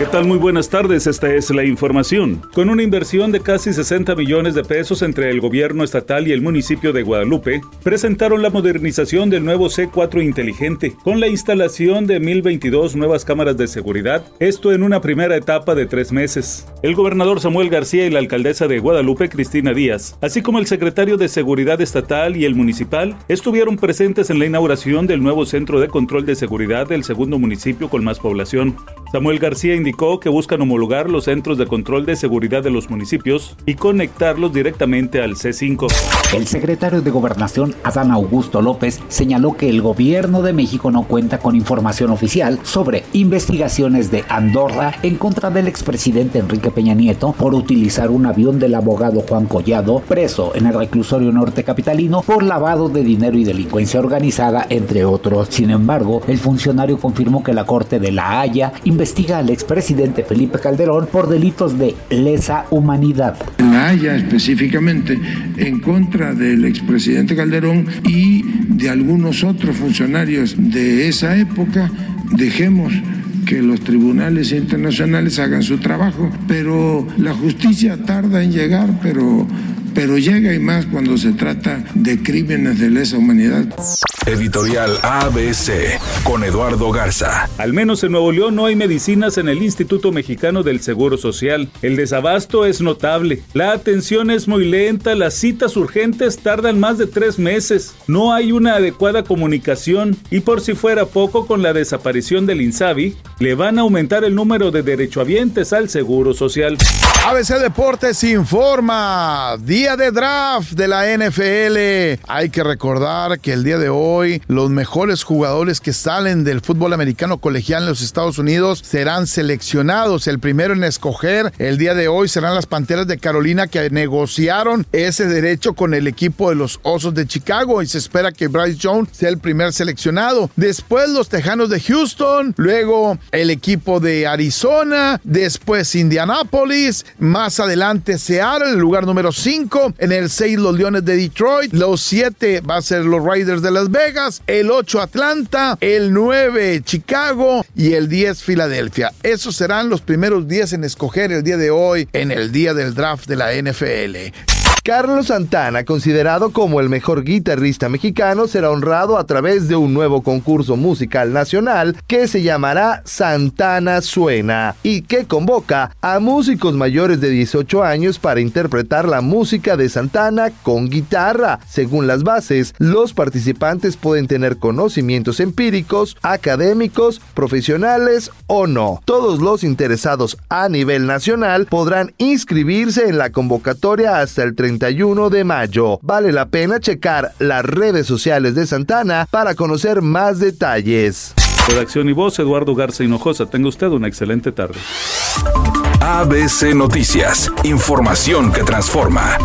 ¿Qué tal? Muy buenas tardes, esta es la información. Con una inversión de casi 60 millones de pesos entre el gobierno estatal y el municipio de Guadalupe, presentaron la modernización del nuevo C4 inteligente, con la instalación de 1022 nuevas cámaras de seguridad, esto en una primera etapa de tres meses. El gobernador Samuel García y la alcaldesa de Guadalupe, Cristina Díaz, así como el secretario de Seguridad Estatal y el municipal, estuvieron presentes en la inauguración del nuevo centro de control de seguridad del segundo municipio con más población. Samuel García indicó que buscan homologar los centros de control de seguridad de los municipios y conectarlos directamente al C5. El secretario de Gobernación, Adán Augusto López, señaló que el gobierno de México no cuenta con información oficial sobre investigaciones de Andorra en contra del expresidente Enrique Peña Nieto por utilizar un avión del abogado Juan Collado, preso en el reclusorio norte capitalino por lavado de dinero y delincuencia organizada, entre otros. Sin embargo, el funcionario confirmó que la Corte de La Haya investiga al expresidente Felipe Calderón por delitos de lesa humanidad. La Haya específicamente en contra del expresidente Calderón y de algunos otros funcionarios de esa época, dejemos que los tribunales internacionales hagan su trabajo, pero la justicia tarda en llegar, pero, pero llega y más cuando se trata de crímenes de lesa humanidad. Editorial ABC con Eduardo Garza. Al menos en Nuevo León no hay medicinas en el Instituto Mexicano del Seguro Social. El desabasto es notable. La atención es muy lenta, las citas urgentes tardan más de tres meses. No hay una adecuada comunicación y por si fuera poco con la desaparición del INSABI, le van a aumentar el número de derechohabientes al Seguro Social. ABC Deportes informa, día de draft de la NFL. Hay que recordar que el día de hoy los mejores jugadores que salen del fútbol americano colegial en los Estados Unidos serán seleccionados. El primero en escoger el día de hoy serán las Panteras de Carolina que negociaron ese derecho con el equipo de los Osos de Chicago y se espera que Bryce Jones sea el primer seleccionado. Después los Tejanos de Houston, luego el equipo de Arizona, después Indianapolis, más adelante Seattle, el lugar número 5. En el 6 los Leones de Detroit. Los 7 va a ser los Raiders de Las Vegas. El 8 Atlanta. El 9 Chicago. Y el 10 Filadelfia. Esos serán los primeros 10 en escoger el día de hoy en el día del draft de la NFL. Carlos Santana, considerado como el mejor guitarrista mexicano, será honrado a través de un nuevo concurso musical nacional que se llamará Santana Suena y que convoca a músicos mayores de 18 años para interpretar la música de Santana con guitarra. Según las bases, los participantes pueden tener conocimientos empíricos, académicos, profesionales o no. Todos los interesados a nivel nacional podrán inscribirse en la convocatoria hasta el 30 31 de mayo. Vale la pena checar las redes sociales de Santana para conocer más detalles. Redacción y voz, Eduardo Garza Hinojosa. Tenga usted una excelente tarde. ABC Noticias. Información que transforma.